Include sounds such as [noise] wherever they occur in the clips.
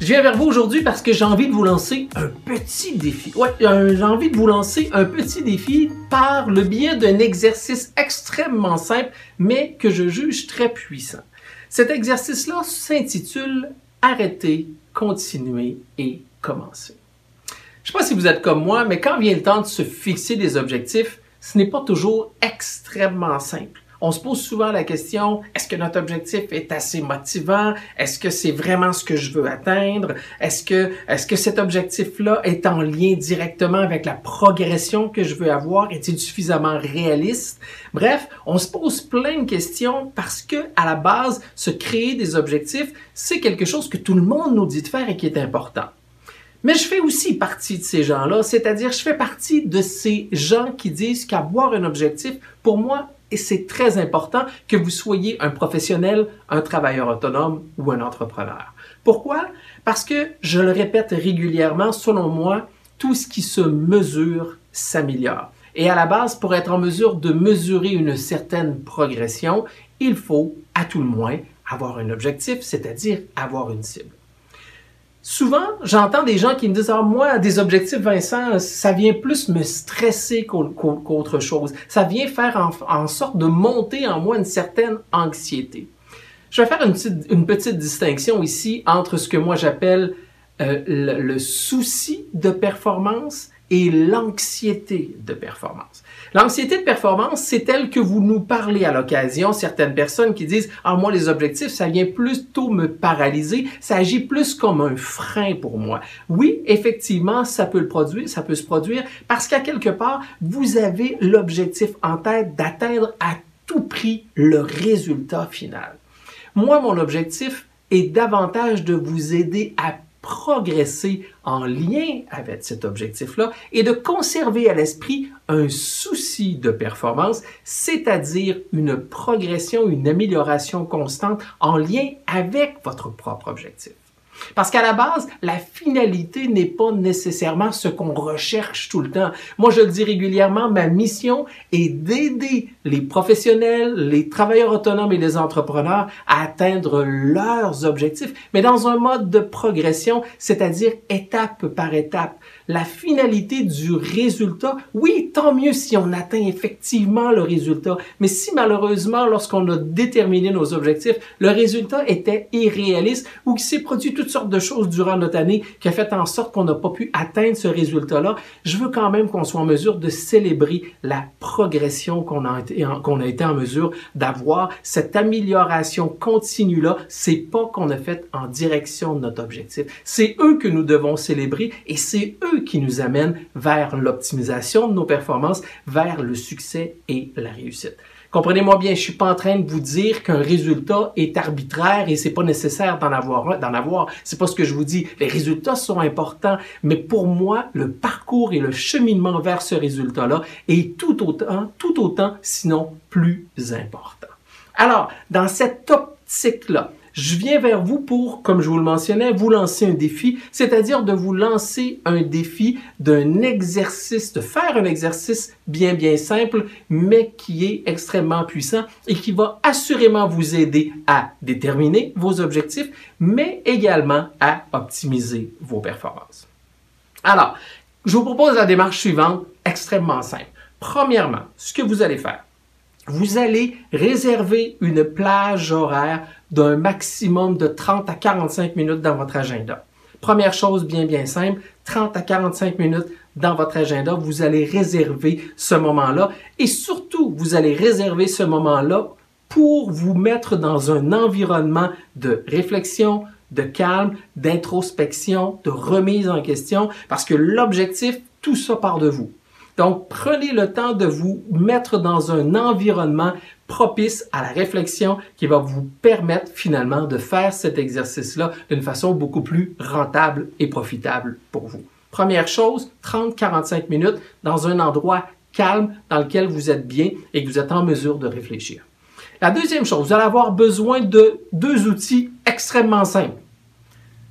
Je viens vers vous aujourd'hui parce que j'ai envie de vous lancer un petit défi. Ouais, j'ai envie de vous lancer un petit défi par le biais d'un exercice extrêmement simple, mais que je juge très puissant. Cet exercice-là s'intitule Arrêter, continuer et commencer. Je ne sais pas si vous êtes comme moi, mais quand vient le temps de se fixer des objectifs, ce n'est pas toujours extrêmement simple on se pose souvent la question, est-ce que notre objectif est assez motivant? Est-ce que c'est vraiment ce que je veux atteindre? Est-ce que, est-ce que cet objectif-là est en lien directement avec la progression que je veux avoir? Est-il suffisamment réaliste? Bref, on se pose plein de questions parce que, à la base, se créer des objectifs, c'est quelque chose que tout le monde nous dit de faire et qui est important. Mais je fais aussi partie de ces gens-là, c'est-à-dire je fais partie de ces gens qui disent qu'avoir un objectif, pour moi, et c'est très important que vous soyez un professionnel, un travailleur autonome ou un entrepreneur. Pourquoi? Parce que, je le répète régulièrement, selon moi, tout ce qui se mesure s'améliore. Et à la base, pour être en mesure de mesurer une certaine progression, il faut, à tout le moins, avoir un objectif, c'est-à-dire avoir une cible. Souvent, j'entends des gens qui me disent, ah, moi, des objectifs, Vincent, ça vient plus me stresser qu'autre chose. Ça vient faire en, sorte de monter en moi une certaine anxiété. Je vais faire une petite, distinction ici entre ce que moi j'appelle euh, le, souci de performance et l'anxiété de performance. L'anxiété de performance, c'est elle que vous nous parlez à l'occasion. Certaines personnes qui disent, ah, moi, les objectifs, ça vient plutôt me paralyser. Ça agit plus comme un frein pour moi. Oui, effectivement, ça peut le produire, ça peut se produire parce qu'à quelque part, vous avez l'objectif en tête d'atteindre à tout prix le résultat final. Moi, mon objectif est davantage de vous aider à progresser en lien avec cet objectif-là et de conserver à l'esprit un souci de performance, c'est-à-dire une progression, une amélioration constante en lien avec votre propre objectif. Parce qu'à la base, la finalité n'est pas nécessairement ce qu'on recherche tout le temps. Moi, je le dis régulièrement, ma mission est d'aider les professionnels, les travailleurs autonomes et les entrepreneurs à atteindre leurs objectifs, mais dans un mode de progression, c'est-à-dire étape par étape la finalité du résultat, oui, tant mieux si on atteint effectivement le résultat, mais si malheureusement, lorsqu'on a déterminé nos objectifs, le résultat était irréaliste ou qu'il s'est produit toutes sortes de choses durant notre année qui a fait en sorte qu'on n'a pas pu atteindre ce résultat-là, je veux quand même qu'on soit en mesure de célébrer la progression qu'on a été en, mesure d'avoir, cette amélioration continue-là, c'est pas qu'on a fait en direction de notre objectif. C'est eux que nous devons célébrer et c'est eux qui nous amènent vers l'optimisation de nos performances, vers le succès et la réussite. Comprenez-moi bien, je suis pas en train de vous dire qu'un résultat est arbitraire et c'est pas nécessaire d'en avoir un, d'en avoir. C'est pas ce que je vous dis. Les résultats sont importants, mais pour moi, le parcours et le cheminement vers ce résultat-là est tout autant, tout autant, sinon plus important. Alors, dans cette optique-là, je viens vers vous pour, comme je vous le mentionnais, vous lancer un défi, c'est-à-dire de vous lancer un défi d'un exercice, de faire un exercice bien bien simple, mais qui est extrêmement puissant et qui va assurément vous aider à déterminer vos objectifs, mais également à optimiser vos performances. Alors, je vous propose la démarche suivante, extrêmement simple. Premièrement, ce que vous allez faire, vous allez réserver une plage horaire d'un maximum de 30 à 45 minutes dans votre agenda. Première chose bien bien simple, 30 à 45 minutes dans votre agenda, vous allez réserver ce moment-là et surtout, vous allez réserver ce moment-là pour vous mettre dans un environnement de réflexion, de calme, d'introspection, de remise en question, parce que l'objectif, tout ça part de vous. Donc, prenez le temps de vous mettre dans un environnement propice à la réflexion qui va vous permettre finalement de faire cet exercice-là d'une façon beaucoup plus rentable et profitable pour vous. Première chose, 30-45 minutes dans un endroit calme dans lequel vous êtes bien et que vous êtes en mesure de réfléchir. La deuxième chose, vous allez avoir besoin de deux outils extrêmement simples.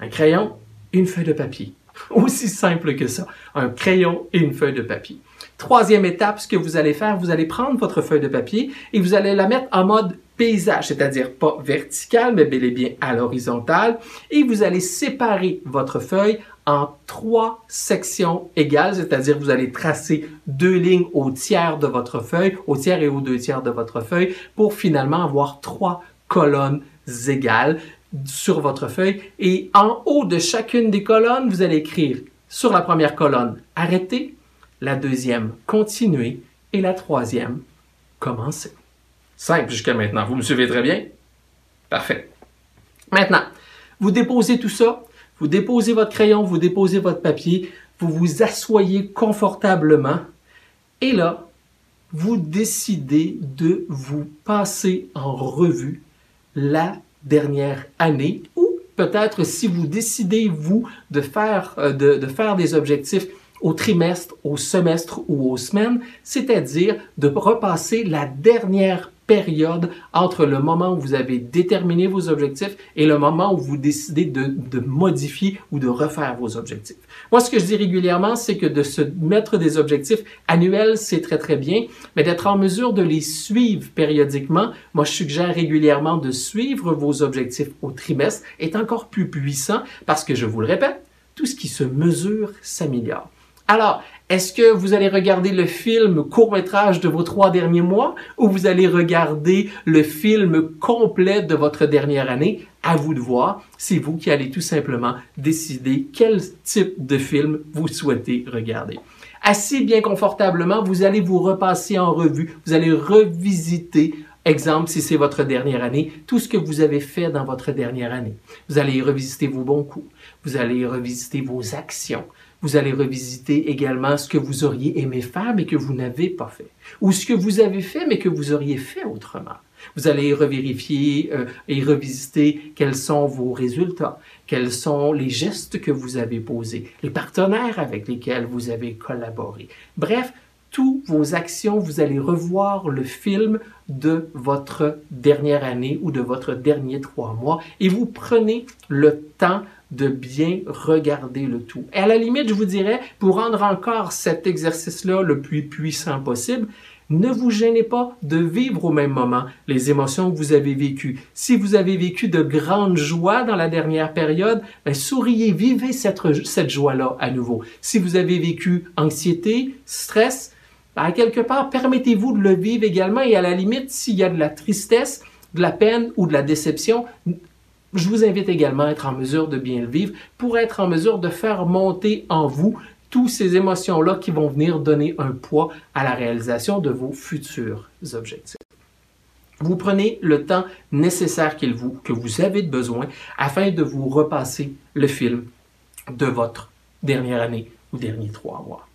Un crayon une feuille de papier. [laughs] Aussi simple que ça. Un crayon et une feuille de papier. Troisième étape, ce que vous allez faire, vous allez prendre votre feuille de papier et vous allez la mettre en mode paysage, c'est-à-dire pas vertical, mais bel et bien à l'horizontale, et vous allez séparer votre feuille en trois sections égales, c'est-à-dire vous allez tracer deux lignes au tiers de votre feuille, au tiers et aux deux tiers de votre feuille, pour finalement avoir trois colonnes égales sur votre feuille. Et en haut de chacune des colonnes, vous allez écrire sur la première colonne arrêtez, la deuxième continuez et la troisième commencez. Simple jusqu'à maintenant. Vous me suivez très bien? Parfait. Maintenant, vous déposez tout ça, vous déposez votre crayon, vous déposez votre papier, vous vous asseyez confortablement et là, vous décidez de vous passer en revue la dernière année ou peut-être si vous décidez, vous, de faire, euh, de faire des objectifs au trimestre, au semestre ou aux semaines, c'est-à-dire de repasser la dernière période entre le moment où vous avez déterminé vos objectifs et le moment où vous décidez de, de, modifier ou de refaire vos objectifs. Moi, ce que je dis régulièrement, c'est que de se mettre des objectifs annuels, c'est très, très bien, mais d'être en mesure de les suivre périodiquement, moi, je suggère régulièrement de suivre vos objectifs au trimestre est encore plus puissant parce que, je vous le répète, tout ce qui se mesure s'améliore. Alors, est-ce que vous allez regarder le film court-métrage de vos trois derniers mois ou vous allez regarder le film complet de votre dernière année? À vous de voir. C'est vous qui allez tout simplement décider quel type de film vous souhaitez regarder. Assis bien confortablement, vous allez vous repasser en revue, vous allez revisiter Exemple, si c'est votre dernière année, tout ce que vous avez fait dans votre dernière année. Vous allez revisiter vos bons coups, vous allez revisiter vos actions, vous allez revisiter également ce que vous auriez aimé faire mais que vous n'avez pas fait. Ou ce que vous avez fait mais que vous auriez fait autrement. Vous allez revérifier euh, et revisiter quels sont vos résultats, quels sont les gestes que vous avez posés, les partenaires avec lesquels vous avez collaboré. Bref, toutes vos actions, vous allez revoir le film de votre dernière année ou de votre dernier trois mois et vous prenez le temps de bien regarder le tout. Et à la limite, je vous dirais, pour rendre encore cet exercice-là le plus puissant possible, ne vous gênez pas de vivre au même moment les émotions que vous avez vécues. Si vous avez vécu de grandes joies dans la dernière période, ben, souriez, vivez cette, cette joie-là à nouveau. Si vous avez vécu anxiété, stress, ben, à quelque part, permettez-vous de le vivre également et à la limite, s'il y a de la tristesse, de la peine ou de la déception, je vous invite également à être en mesure de bien le vivre pour être en mesure de faire monter en vous toutes ces émotions-là qui vont venir donner un poids à la réalisation de vos futurs objectifs. Vous prenez le temps nécessaire qu'il vous, que vous avez besoin afin de vous repasser le film de votre dernière année ou dernier trois mois.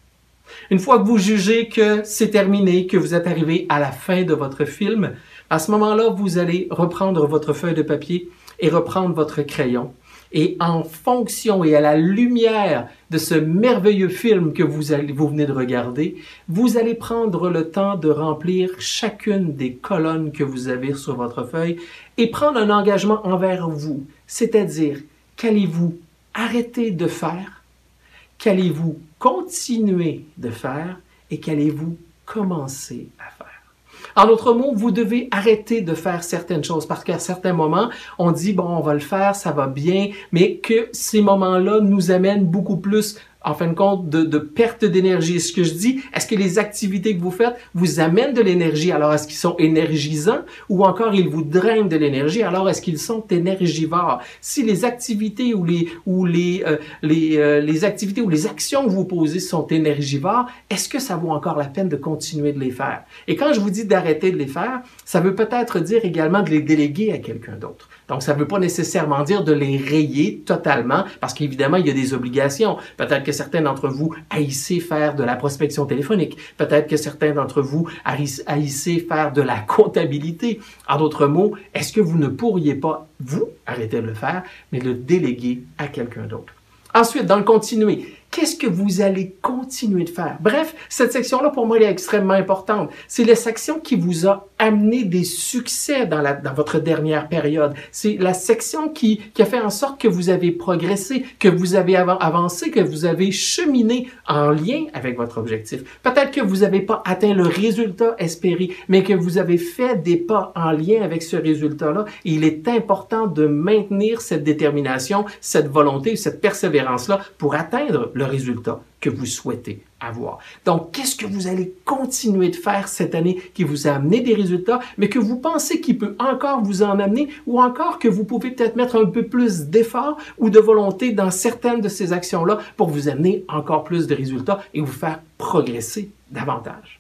Une fois que vous jugez que c'est terminé, que vous êtes arrivé à la fin de votre film, à ce moment-là, vous allez reprendre votre feuille de papier et reprendre votre crayon. Et en fonction et à la lumière de ce merveilleux film que vous, allez, vous venez de regarder, vous allez prendre le temps de remplir chacune des colonnes que vous avez sur votre feuille et prendre un engagement envers vous. C'est-à-dire, qu'allez-vous arrêter de faire? Qu'allez-vous continuer de faire? Et qu'allez-vous commencer à faire? En d'autres mots, vous devez arrêter de faire certaines choses parce qu'à certains moments, on dit, bon, on va le faire, ça va bien, mais que ces moments-là nous amènent beaucoup plus en fin de compte, de, de perte d'énergie. Ce que je dis, est-ce que les activités que vous faites vous amènent de l'énergie? Alors, est-ce qu'ils sont énergisants ou encore ils vous drainent de l'énergie? Alors, est-ce qu'ils sont énergivores? Si les activités ou les, ou les, euh, les, euh, les activités ou les actions que vous posez sont énergivores, est-ce que ça vaut encore la peine de continuer de les faire? Et quand je vous dis d'arrêter de les faire, ça veut peut-être dire également de les déléguer à quelqu'un d'autre. Donc, ça ne veut pas nécessairement dire de les rayer totalement, parce qu'évidemment, il y a des obligations. Peut-être que certains d'entre vous haïssez faire de la prospection téléphonique. Peut-être que certains d'entre vous haïssez faire de la comptabilité. En d'autres mots, est-ce que vous ne pourriez pas, vous, arrêter de le faire, mais le déléguer à quelqu'un d'autre? Ensuite, dans le continuer, Qu'est-ce que vous allez continuer de faire? Bref, cette section-là, pour moi, elle est extrêmement importante. C'est la section qui vous a amené des succès dans, votre dernière période. C'est la section qui, qui a fait en sorte que vous avez progressé, que vous avez avancé, que vous avez cheminé en lien avec votre objectif. Peut-être que vous n'avez pas atteint le résultat espéré, mais que vous avez fait des pas en lien avec ce résultat-là. Il est important de maintenir cette détermination, cette volonté, cette persévérance-là pour atteindre le résultat que vous souhaitez avoir. Donc, qu'est-ce que vous allez continuer de faire cette année qui vous a amené des résultats, mais que vous pensez qu'il peut encore vous en amener, ou encore que vous pouvez peut-être mettre un peu plus d'effort ou de volonté dans certaines de ces actions-là pour vous amener encore plus de résultats et vous faire progresser davantage?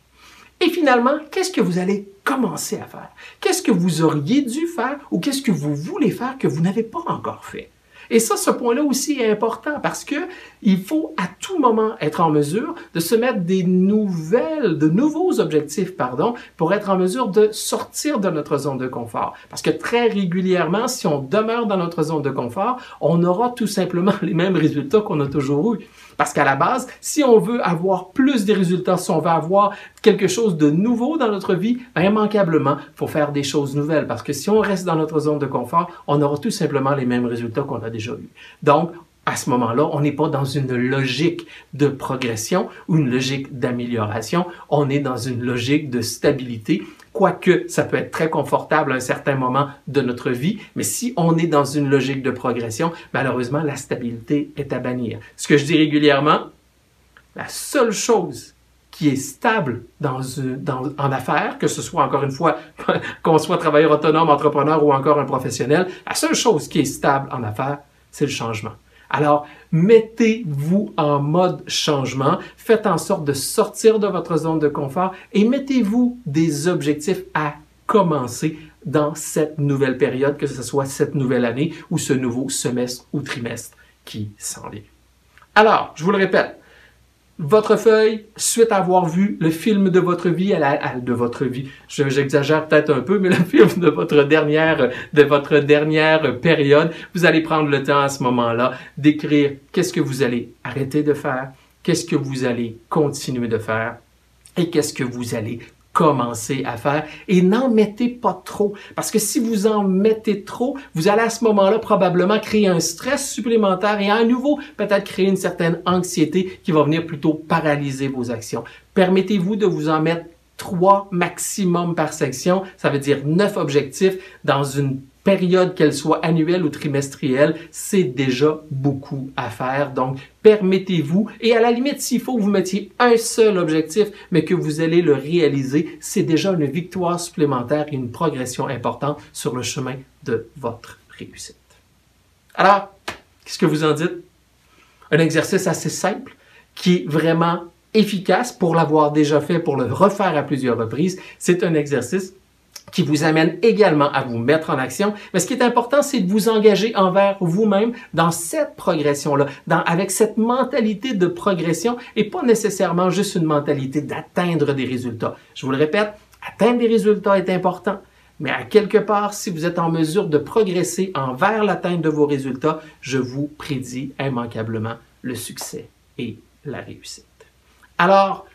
Et finalement, qu'est-ce que vous allez commencer à faire? Qu'est-ce que vous auriez dû faire ou qu'est-ce que vous voulez faire que vous n'avez pas encore fait? Et ça, ce point-là aussi est important parce que il faut à tout moment être en mesure de se mettre des nouvelles, de nouveaux objectifs, pardon, pour être en mesure de sortir de notre zone de confort. Parce que très régulièrement, si on demeure dans notre zone de confort, on aura tout simplement [laughs] les mêmes résultats qu'on a toujours eu. Parce qu'à la base, si on veut avoir plus de résultats, si on veut avoir quelque chose de nouveau dans notre vie, immanquablement, il faut faire des choses nouvelles. Parce que si on reste dans notre zone de confort, on aura tout simplement les mêmes résultats qu'on a déjà eu. Donc, à ce moment-là, on n'est pas dans une logique de progression ou une logique d'amélioration, on est dans une logique de stabilité quoique ça peut être très confortable à un certain moment de notre vie, mais si on est dans une logique de progression, malheureusement, la stabilité est à bannir. Ce que je dis régulièrement, la seule chose qui est stable en affaires, que ce soit encore une fois [laughs] qu'on soit travailleur autonome, entrepreneur ou encore un professionnel, la seule chose qui est stable en affaires, c'est le changement. Alors, mettez-vous en mode changement, faites en sorte de sortir de votre zone de confort et mettez-vous des objectifs à commencer dans cette nouvelle période, que ce soit cette nouvelle année ou ce nouveau semestre ou trimestre qui s'en vient. Alors, je vous le répète, votre feuille, suite avoir vu le film de votre vie, à la, de votre vie, j'exagère peut-être un peu, mais [laughs] le film de votre dernière, de votre dernière période, vous allez prendre le temps à ce moment-là d'écrire qu'est-ce que vous allez arrêter de faire, qu'est-ce que vous allez continuer de faire et qu'est-ce que vous allez commencer à faire et n'en mettez pas trop. Parce que si vous en mettez trop, vous allez à ce moment-là probablement créer un stress supplémentaire et à nouveau peut-être créer une certaine anxiété qui va venir plutôt paralyser vos actions. Permettez-vous de vous en mettre trois maximum par section, ça veut dire neuf objectifs dans une période, qu'elle soit annuelle ou trimestrielle, c'est déjà beaucoup à faire. Donc, permettez-vous, et à la limite, s'il faut que vous mettiez un seul objectif, mais que vous allez le réaliser, c'est déjà une victoire supplémentaire et une progression importante sur le chemin de votre réussite. Alors, qu'est-ce que vous en dites? Un exercice assez simple qui est vraiment efficace pour l'avoir déjà fait, pour le refaire à plusieurs reprises. C'est un exercice qui vous amène également à vous mettre en action. Mais ce qui est important, c'est de vous engager envers vous-même dans cette progression-là, avec cette mentalité de progression et pas nécessairement juste une mentalité d'atteindre des résultats. Je vous le répète, atteindre des résultats est important. Mais à quelque part, si vous êtes en mesure de progresser envers l'atteinte de vos résultats, je vous prédis immanquablement le succès et la réussite. Alors,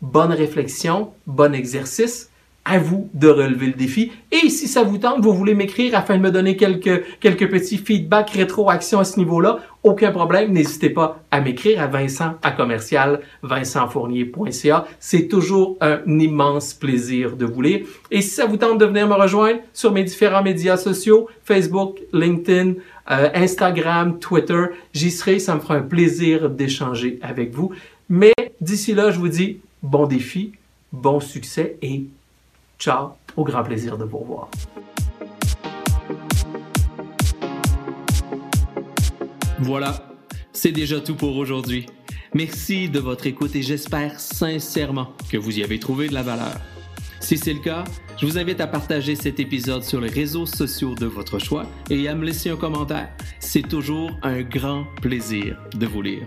bonne réflexion, bon exercice à vous de relever le défi. Et si ça vous tente, vous voulez m'écrire afin de me donner quelques, petits feedbacks, rétroactions à ce niveau-là, aucun problème, n'hésitez pas à m'écrire à Vincent à commercial vincentfournier.ca. C'est toujours un immense plaisir de vous lire. Et si ça vous tente de venir me rejoindre sur mes différents médias sociaux, Facebook, LinkedIn, euh, Instagram, Twitter, j'y serai, ça me fera un plaisir d'échanger avec vous. Mais d'ici là, je vous dis bon défi, bon succès et Ciao, au grand plaisir de vous revoir. Voilà, c'est déjà tout pour aujourd'hui. Merci de votre écoute et j'espère sincèrement que vous y avez trouvé de la valeur. Si c'est le cas, je vous invite à partager cet épisode sur les réseaux sociaux de votre choix et à me laisser un commentaire. C'est toujours un grand plaisir de vous lire.